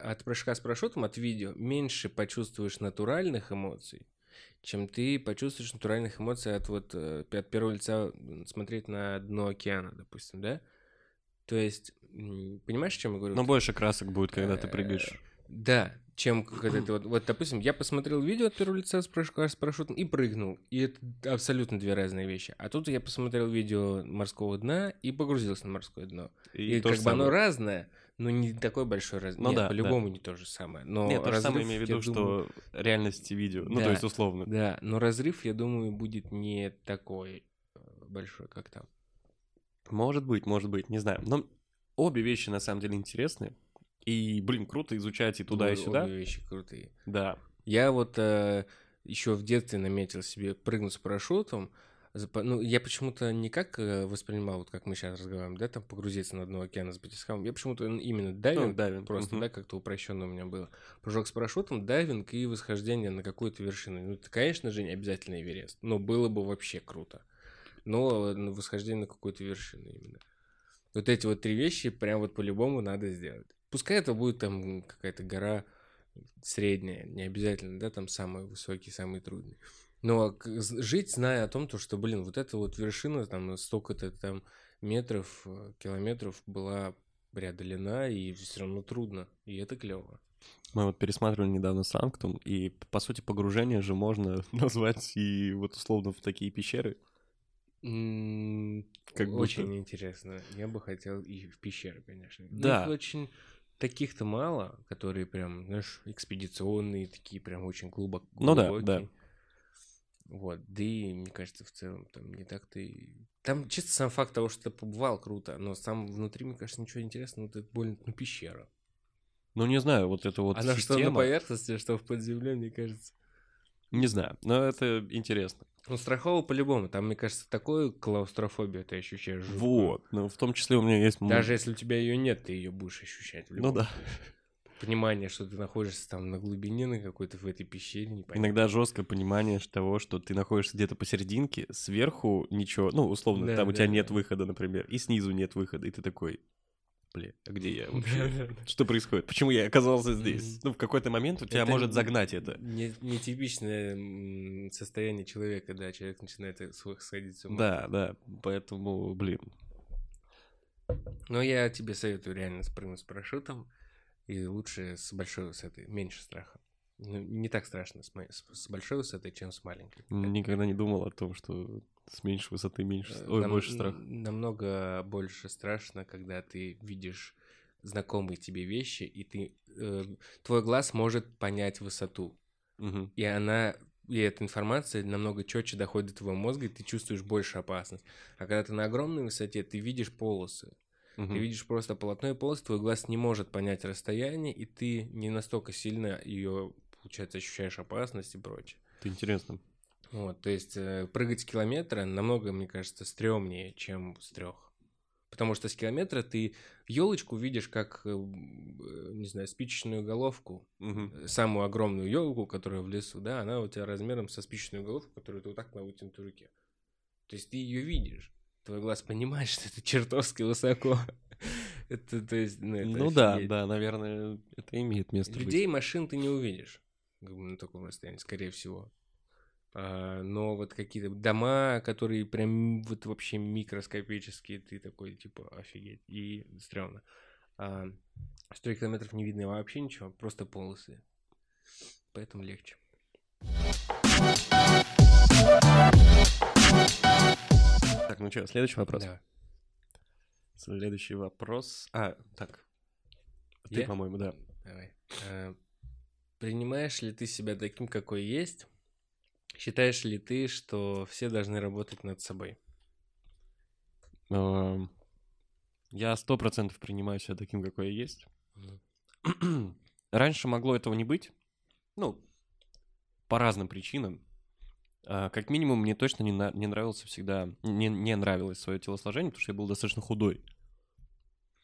от прыжка с парашютом, от видео, меньше почувствуешь натуральных эмоций, чем ты почувствуешь натуральных эмоций от вот э, от первого лица смотреть на дно океана, допустим, да? То есть, понимаешь, о чем я говорю? Но больше красок будет, когда ты Э, прыгаешь. Да, чем когда ты вот, вот, допустим, я посмотрел видео от первого лица с, прыжка, с парашютом и прыгнул. И это абсолютно две разные вещи. А тут я посмотрел видео морского дна и погрузился на морское дно. И, то как бы оно самое. разное, но не такой большой раз. Ну Нет, да, да. по-любому не то же самое. Но Нет, то же самое разрыв, имею в виду, думаю- что реальности видео. Ну, Да. то есть условно. Да, но разрыв, я думаю, будет не такой э, большой, как там. Может быть, может быть, не знаю. Но обе вещи на самом деле интересны. И, блин, круто изучать и туда, и Обе- сюда. обе вещи крутые. Да. Я вот еще в детстве наметил себе прыгнуть с парашютом. Ну, я почему-то не как э, воспринимал, вот как мы сейчас разговариваем, да, там погрузиться на дно океана с батискафом. Я почему-то именно дайвинг, Ну, дайвинг, просто, мгм. да, как-то упрощенно у меня было. Прыжок с парашютом, дайвинг и восхождение на какую-то вершину. Ну, это, конечно же, не обязательно Эверест, но было бы вообще круто. Но восхождение на какую-то вершину именно. Вот эти вот три вещи прям вот по-любому надо сделать. Пускай это будет там какая-то гора средняя, не обязательно, да, там самый высокий, самый трудный. Но к- з- жить, зная о том, то, что, блин, вот эта вот вершина, там, столько-то там метров, э, километров была преодолена, и все равно трудно, и это клево. Мы вот пересматривали недавно Санктум, и, по сути, погружение же можно назвать и вот условно в такие пещеры. Как будто. очень интересно. Я бы хотел и в пещеры, конечно. Но Да. их очень таких-то мало, которые прям, знаешь, экспедиционные, такие прям очень глубоко. Ну да, да. Вот, да и, мне кажется, в целом там не так-то и... Там чисто сам факт того, что ты побывал, круто, но сам внутри, мне кажется, ничего интересного, это больно, ну, пещера. Ну, не знаю, вот это вот Она что на система... поверхности, что в под землей, мне кажется. Не знаю, но это интересно. Ну, страхово по-любому, там, мне кажется, такую клаустрофобию ты ощущаешь. жуткую. Вот. Ну, в том числе у меня есть... Даже если у тебя ее нет, ты ее будешь ощущать. в Ну да. случае. Понимание, что ты находишься там на глубине, на какой-то в этой пещере, непонятно. Иногда жесткое понимание того, что ты находишься где-то посерединке, сверху ничего, ну, условно, Да, там у да, тебя да. нет выхода, например, и снизу нет выхода, и ты такой, бля, а где я вообще? Что происходит? Почему я оказался здесь? Ну, в какой-то момент у тебя Это может загнать это. Не, нетипичное состояние человека, да, человек начинает сх- сходить с ума. Да, да, поэтому, блин, Но я тебе советую реально спрыгнуть с парашютом, и лучше с большой высоты, меньше страха. Ну, не так страшно с, с- большой высоты, чем с маленькой. никогда не думал о том, что с меньшей высоты меньше, Э, ой, нам- больше страха. Намного больше страшно, когда ты видишь знакомые тебе вещи, и ты э, твой глаз может понять высоту. Мгм. И она, и эта информация намного четче доходит до твоего мозга, и ты чувствуешь больше опасность. А когда ты на огромной высоте, ты видишь полосы. Мгм. Ты видишь просто полотно и полос, твой глаз не может понять расстояние, и ты не настолько сильно ее, получается, ощущаешь опасность и прочее. Это интересно. Вот, то есть э, прыгать с километра намного, мне кажется, стрёмнее, чем с трех. Потому что с километра ты елочку видишь как, э, э, не знаю, спичечную головку, э, самую огромную елку, которая в лесу, да, она у тебя размером со спичечную головку, которую ты вот так на вытянутой руке. То есть ты ее видишь. Твой глаз понимает, что это чертовски высоко. Это, то есть, ну, это Ну да, да, наверное, это имеет место быть. Людей, машин ты не увидишь как бы на таком расстоянии, скорее всего. А, но вот какие-то дома, которые прям вот вообще микроскопические, ты такой, типа, офигеть, и стрёмно. А, с трех километров не видно вообще ничего, просто полосы. Поэтому легче. Так, ну что, следующий вопрос. Да. Следующий вопрос. А, так. Ты, Я? по-моему, да. Давай. А, принимаешь ли ты себя таким, какой есть? Считаешь ли ты, что все должны работать над собой? Эм, Я сто процентов принимаю себя таким, какой я есть. Раньше могло этого не быть. Ну, по разным причинам. А, Как минимум, мне точно не, на- не нравился всегда, не, не нравилось свое телосложение, потому что я был достаточно худой.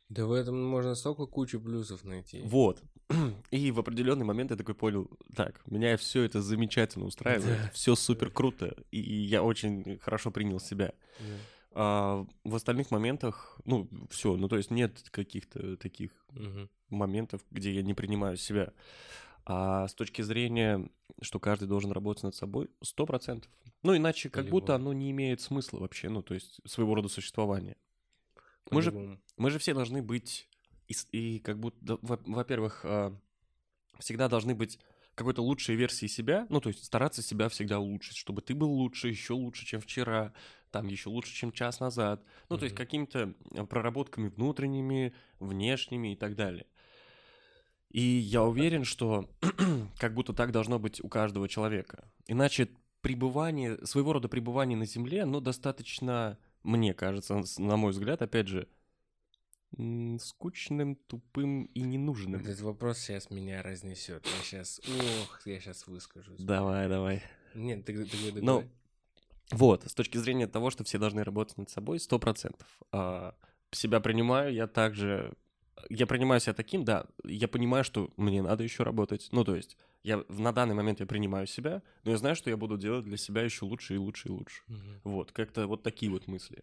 Да в этом можно столько кучу плюсов найти. Вот. И в определенный момент я такой понял, так, меня все это замечательно устраивает, Да. все супер круто, и я очень хорошо принял себя. Да. А в остальных моментах, ну, все, ну, то есть нет каких-то таких Мгм. моментов, где я не принимаю себя. А с точки зрения, что каждый должен работать над собой, сто процентов. Ну, иначе как будто оно не имеет смысла вообще, ну, то есть своего рода существования. Мы же, мы же все должны быть, и, и как будто, во-первых, а, всегда должны быть какой-то лучшей версии себя, ну, то есть стараться себя всегда улучшить, чтобы ты был лучше, еще лучше, чем вчера, там еще лучше, чем час назад. Ну, то есть какими-то а, проработками внутренними, внешними и так далее. И я уверен, что как будто так должно быть у каждого человека. Иначе пребывание, своего рода пребывание на Земле, ну, достаточно, мне кажется, на мой взгляд, опять же, скучным, тупым и ненужным. Этот вопрос сейчас меня разнесет. Я сейчас, ох, я сейчас выскажусь. Давай, давай. Нет, ты, ты, ты Ну, говори. Вот, с точки зрения того, что все должны работать над собой, сто процентов. А, себя принимаю, я также... Я принимаю себя таким, да, я понимаю, что мне надо еще работать. Ну, то есть, я на данный момент я принимаю себя, но я знаю, что я буду делать для себя еще лучше и лучше и лучше. Мгм. Вот, как-то вот такие вот мысли.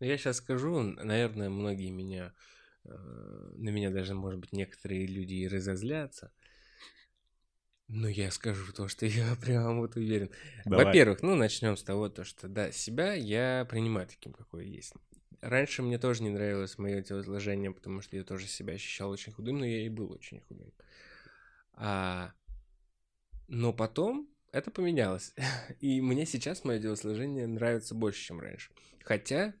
Ну, Я сейчас скажу, наверное, многие меня, э, на меня даже, может быть, некоторые люди и разозлятся. Но я скажу то, что я прям вот уверен. Во-первых, ну, начнем с того, то, что, да, себя я принимаю таким, какой есть. Раньше мне тоже не нравилось мое телосложение, потому что я тоже себя ощущал очень худым, но я и был очень худым. А... Но потом это поменялось. И мне сейчас мое телосложение нравится больше, чем раньше. Хотя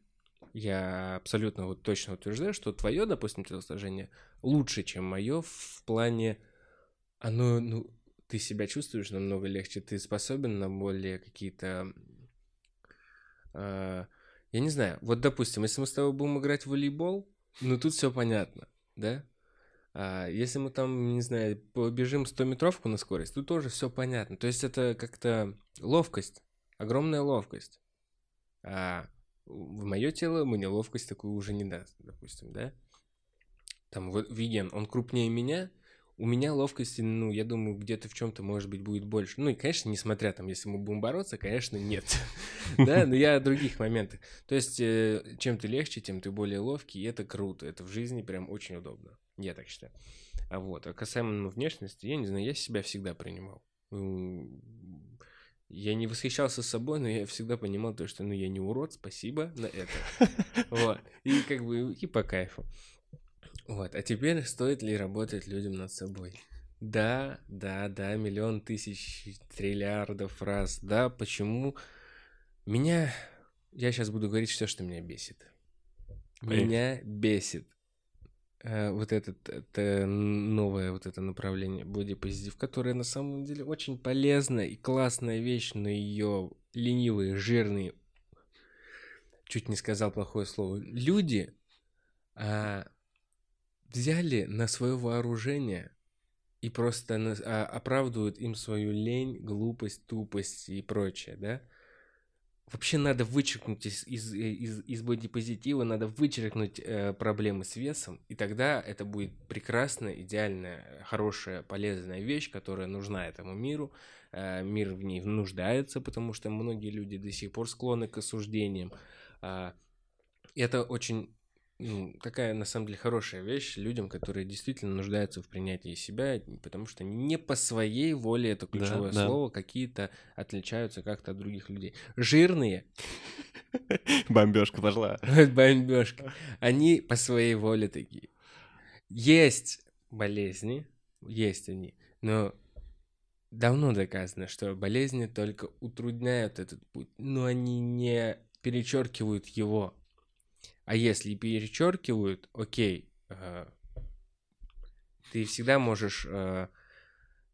я абсолютно вот точно утверждаю, что твое, допустим, телосложение лучше, чем мое в плане оно, ну, ты себя чувствуешь намного легче, ты способен на более какие-то... э, я не знаю, вот, допустим, если мы с тобой будем играть в волейбол, ну, тут все понятно, да? А если мы там, не знаю, побежим 100-метровку на скорость, тут тоже все понятно. То есть это как-то ловкость, огромная ловкость. А в мое тело мне ловкость такую уже не даст, допустим, да? Там вот Виген, он крупнее меня, у меня ловкости, ну, я думаю, где-то в чем-то, может быть, будет больше. Ну, и, конечно, несмотря там, если мы будем бороться, конечно, нет. Да, но я о других моментах. То есть, э, чем ты легче, тем ты более ловкий, и это круто. Это в жизни прям очень удобно. Я так считаю. А вот, а касаемо внешности, я не знаю, я себя всегда принимал. Я не восхищался собой, но я всегда понимал то, что ну я не урод, спасибо на это. Вот. И как бы и по кайфу. Вот. А теперь стоит ли работать людям над собой? Да, да, да, миллион тысяч триллиардов раз. Да, почему? Меня... Я сейчас буду говорить все, что меня бесит. Меня бесит э, вот этот, это новое вот это направление бодипозитив, которое на самом деле очень полезная и классная вещь, но ее ленивые, жирные, чуть не сказал плохое слово, люди а, взяли на свое вооружение и просто а, оправдывают им свою лень, глупость, тупость и прочее, да? Вообще надо вычеркнуть из, из, из, из бодипозитива, надо вычеркнуть э, проблемы с весом, и тогда это будет прекрасная, идеальная, хорошая, полезная вещь, которая нужна этому миру. Э, мир в ней нуждается, потому что многие люди до сих пор склонны к осуждениям. И это очень ну, такая, на самом деле, хорошая вещь людям, которые действительно нуждаются в принятии себя, потому что не по своей воле, это ключевое да. слово, какие-то отличаются как-то от других людей. Жирные, Бомбежка пошла. бомбежка, они по своей воле такие. Есть болезни, есть они, но давно доказано, что болезни только утрудняют этот путь, но они не перечеркивают его. А если и перечеркивают, окей, э, ты всегда можешь, э,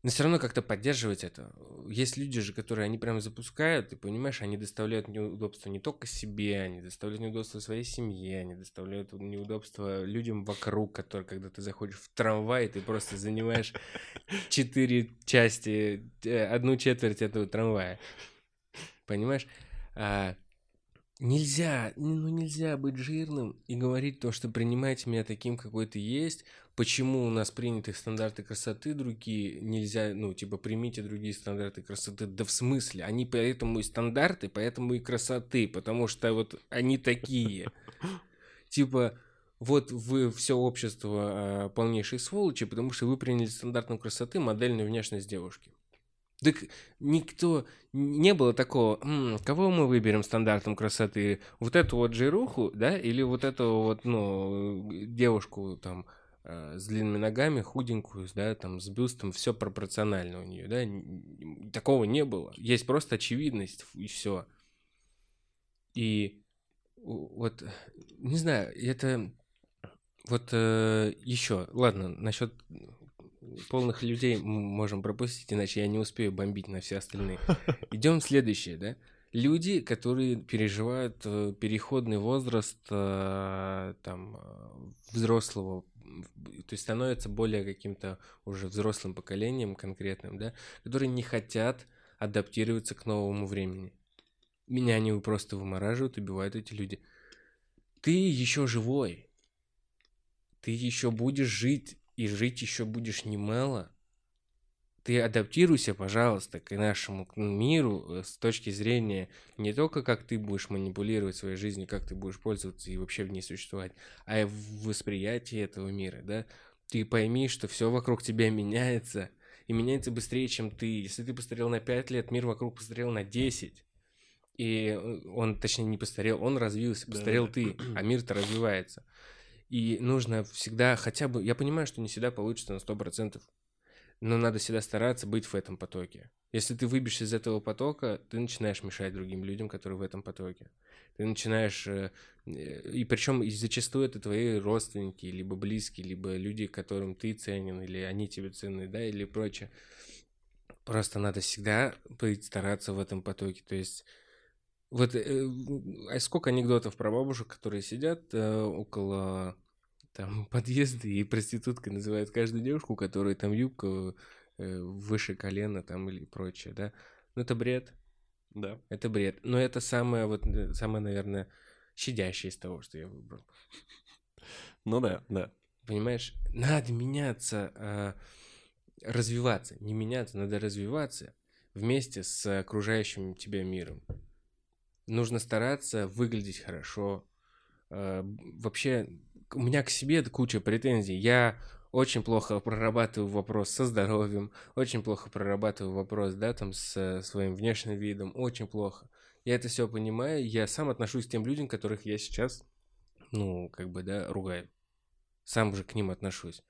но все равно как-то поддерживать это. Есть люди же, которые они прям запускают, ты понимаешь, они доставляют неудобства не только себе, они доставляют неудобства своей семье, они доставляют неудобства людям вокруг, которые, когда ты заходишь в трамвай, ты просто занимаешь четыре части, э, одну четверть этого трамвая. Понимаешь? А, нельзя, ну нельзя быть жирным и говорить то, что принимайте меня таким, какой ты есть. Почему у нас приняты стандарты красоты другие, нельзя, ну, типа, примите другие стандарты красоты. Да в смысле? Они поэтому и стандарты, поэтому и красоты, потому что вот они такие. Типа, вот вы все общество э, полнейшие сволочи, потому что вы приняли стандартную красоты модельную внешность девушки. Так никто, не было такого, «М, кого мы выберем стандартом красоты? Вот эту вот жируху, да, или вот эту вот, ну, девушку там э, с длинными ногами, худенькую, да, там с бюстом, все пропорционально у нее, да, такого не было. Есть просто очевидность и все. И вот, не знаю, это вот еще, ладно, насчет полных людей мы можем пропустить, иначе я не успею бомбить на все остальные. Идем следующее, да? Люди, которые переживают э, переходный возраст э, там э, взрослого, то есть становятся более каким-то уже взрослым поколением конкретным, да, которые не хотят адаптироваться к новому времени. Меня они просто вымораживают, убивают эти люди. Ты еще живой. Ты еще будешь жить, и жить еще будешь немало. Ты адаптируйся, пожалуйста, к нашему миру э, с точки зрения не только как ты будешь манипулировать своей жизнью, как ты будешь пользоваться и вообще в ней существовать, а и в восприятии этого мира, да. Ты пойми, что все вокруг тебя меняется, и меняется быстрее, чем ты. Если ты постарел на 5 лет, мир вокруг постарел на 10. И э, он, точнее, не постарел, он развился, постарел да. ты, а мир-то развивается. И нужно всегда хотя бы... Я понимаю, что не всегда получится на 100%, но надо всегда стараться быть в этом потоке. Если ты выбьешься из этого потока, ты начинаешь мешать другим людям, которые в этом потоке. Ты начинаешь... э, э, И причем зачастую это твои родственники, либо близкие, либо люди, которым ты ценен, или они тебе ценны, да, или прочее. Просто надо всегда быть, стараться в этом потоке. То есть вот э, а сколько анекдотов про бабушек, которые сидят э, около там подъезда и проституткой называют каждую девушку, у которой там юбка э, выше колена там или прочее, да? Ну это бред, Да. это бред. Но это самое вот э, самое, наверное, щадящее из того, что я выбрал. Ну да, да. Понимаешь, надо меняться, а, развиваться, не меняться, надо развиваться вместе с окружающим тебя миром. Нужно стараться выглядеть хорошо. А, Вообще, у меня к себе куча претензий. Я очень плохо прорабатываю вопрос со здоровьем, очень плохо прорабатываю вопрос, да, там, с своим внешним видом, очень плохо. Я это все понимаю, я сам отношусь к тем людям, которых я сейчас, ну, как бы, да, ругаю. Сам же к ним отношусь.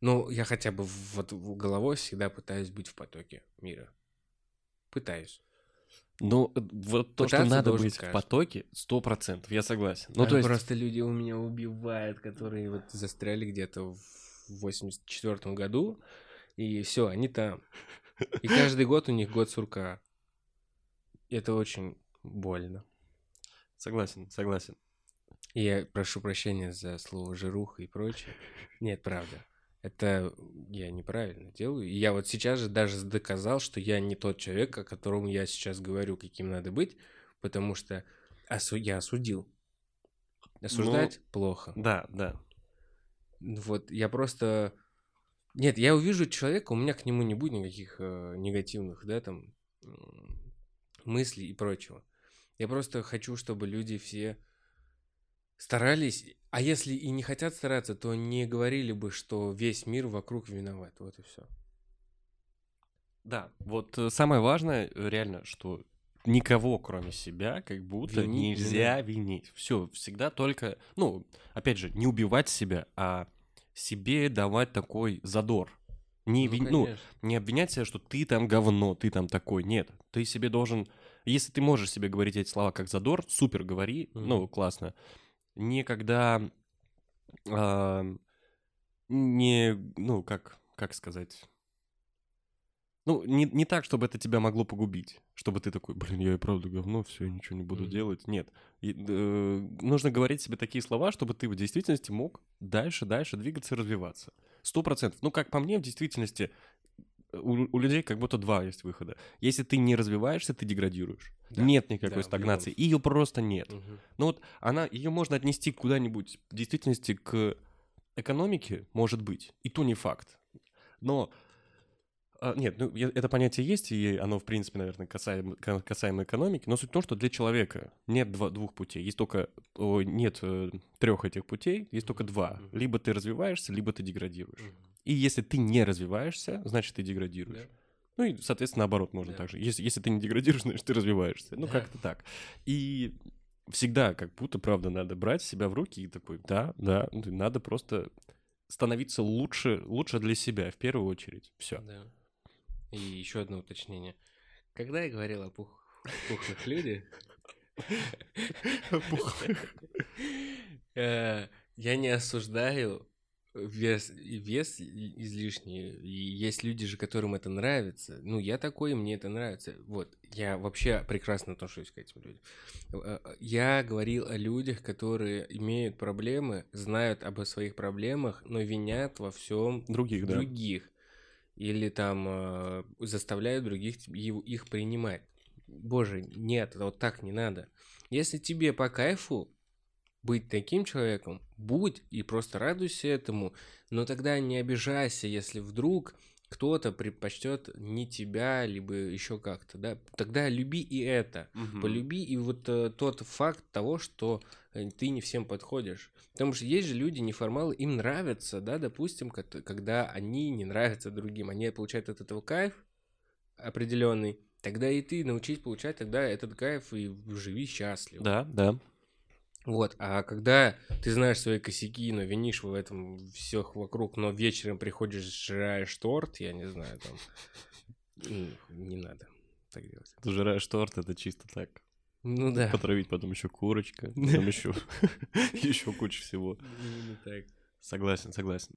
Но я хотя бы вот головой всегда пытаюсь быть в потоке мира. Пытаюсь. Ну, э, вот то, что Пытаться надо должен быть в каждый. потоке, сто процентов, я согласен. Ну, А то есть, Просто люди у меня убивают, которые вот застряли где-то в 84 году, и все, они там. И каждый год у них год сурка. И Это очень больно. согласен, согласен. И я прошу прощения за слово жируха и прочее. Нет, правда. Это я неправильно делаю. И я вот сейчас же даже доказал, что я не тот человек, о котором я сейчас говорю, каким надо быть, потому что осу- я осудил. Осуждать плохо. Да, да. Вот, я просто... Нет, я увижу человека, у меня к нему не будет никаких э, негативных, да, там, м, мыслей и прочего. Я просто хочу, чтобы люди все старались, а если и не хотят стараться, то не говорили бы, что весь мир вокруг виноват. Вот и все. Да, вот э, самое важное, э, реально, что никого, кроме себя, как будто Винить не нельзя винить. Все, всегда только, ну, опять же, не убивать себя, а себе давать такой задор. Не, вин- ну, не обвинять себя, что ты там говно, ты там такой. Нет, ты себе должен... Если ты можешь себе говорить эти слова как задор, супер, говори, Мгм. ну, классно. Не когда... а, не, ну, как, как сказать... Ну, не, не так, чтобы это тебя могло погубить. Чтобы ты такой, блин, я и правда говно, все, я ничего не буду Мгм. делать. Нет. И, э, нужно говорить себе такие слова, чтобы ты в действительности мог дальше, дальше двигаться и развиваться. Сто процентов. Ну, как по мне, в действительности у, у людей как будто два есть выхода. Если ты не развиваешься, ты деградируешь. Да, Нет да, никакой в стагнации. Ее просто нет. Мгм. Ну вот она, ее можно отнести куда-нибудь, в действительности, к экономике, может быть. И то не факт. Но А, нет, ну это понятие есть, и оно, в принципе, наверное, касаемо, ка- касаемо экономики, но суть в том, что для человека нет два, двух путей. Есть только, о, нет э, трех этих путей, есть только два. Либо ты развиваешься, либо ты деградируешь. И если ты не развиваешься, значит, ты деградируешь. Да. Ну и, соответственно, наоборот можно Да. так же. Если, если ты не деградируешь, значит, ты развиваешься. Ну, Да. как-то так. И всегда, как будто, правда, надо брать себя в руки и такой, да, да, надо просто становиться лучше, лучше для себя в первую очередь. Все. Да. И еще одно уточнение. Когда я говорил о пух- пухлых людях, э, я не осуждаю вес, вес излишний. И есть люди же, которым это нравится. Ну, я такой, мне это нравится. Вот, я вообще прекрасно отношусь к этим людям. Э, э, Я говорил о людях, которые имеют проблемы, знают об своих проблемах, но винят во всем Других, да. других. Или там э, заставляют других их принимать. Боже, нет, вот так не надо. Если тебе по кайфу быть таким человеком, будь и просто радуйся этому, но тогда не обижайся, если вдруг кто-то предпочтет не тебя, либо еще как-то, да. Тогда люби и это. Мгм. Полюби и вот э, тот факт того, что э, ты не всем подходишь. Потому что есть же люди неформалы, им нравится, да, допустим, когда они не нравятся другим, они получают от этого кайф определенный. Тогда и ты научись получать тогда этот кайф и живи счастливо. Да, да. Вот, а когда ты знаешь свои косяки, но винишь в этом всех вокруг, но вечером приходишь, жираешь торт, я не знаю, там, м, не надо так делать. Ты жираешь торт, это чисто так. Ну да. Потравить потом еще курочка, потом еще, еще куча всего. Согласен, согласен.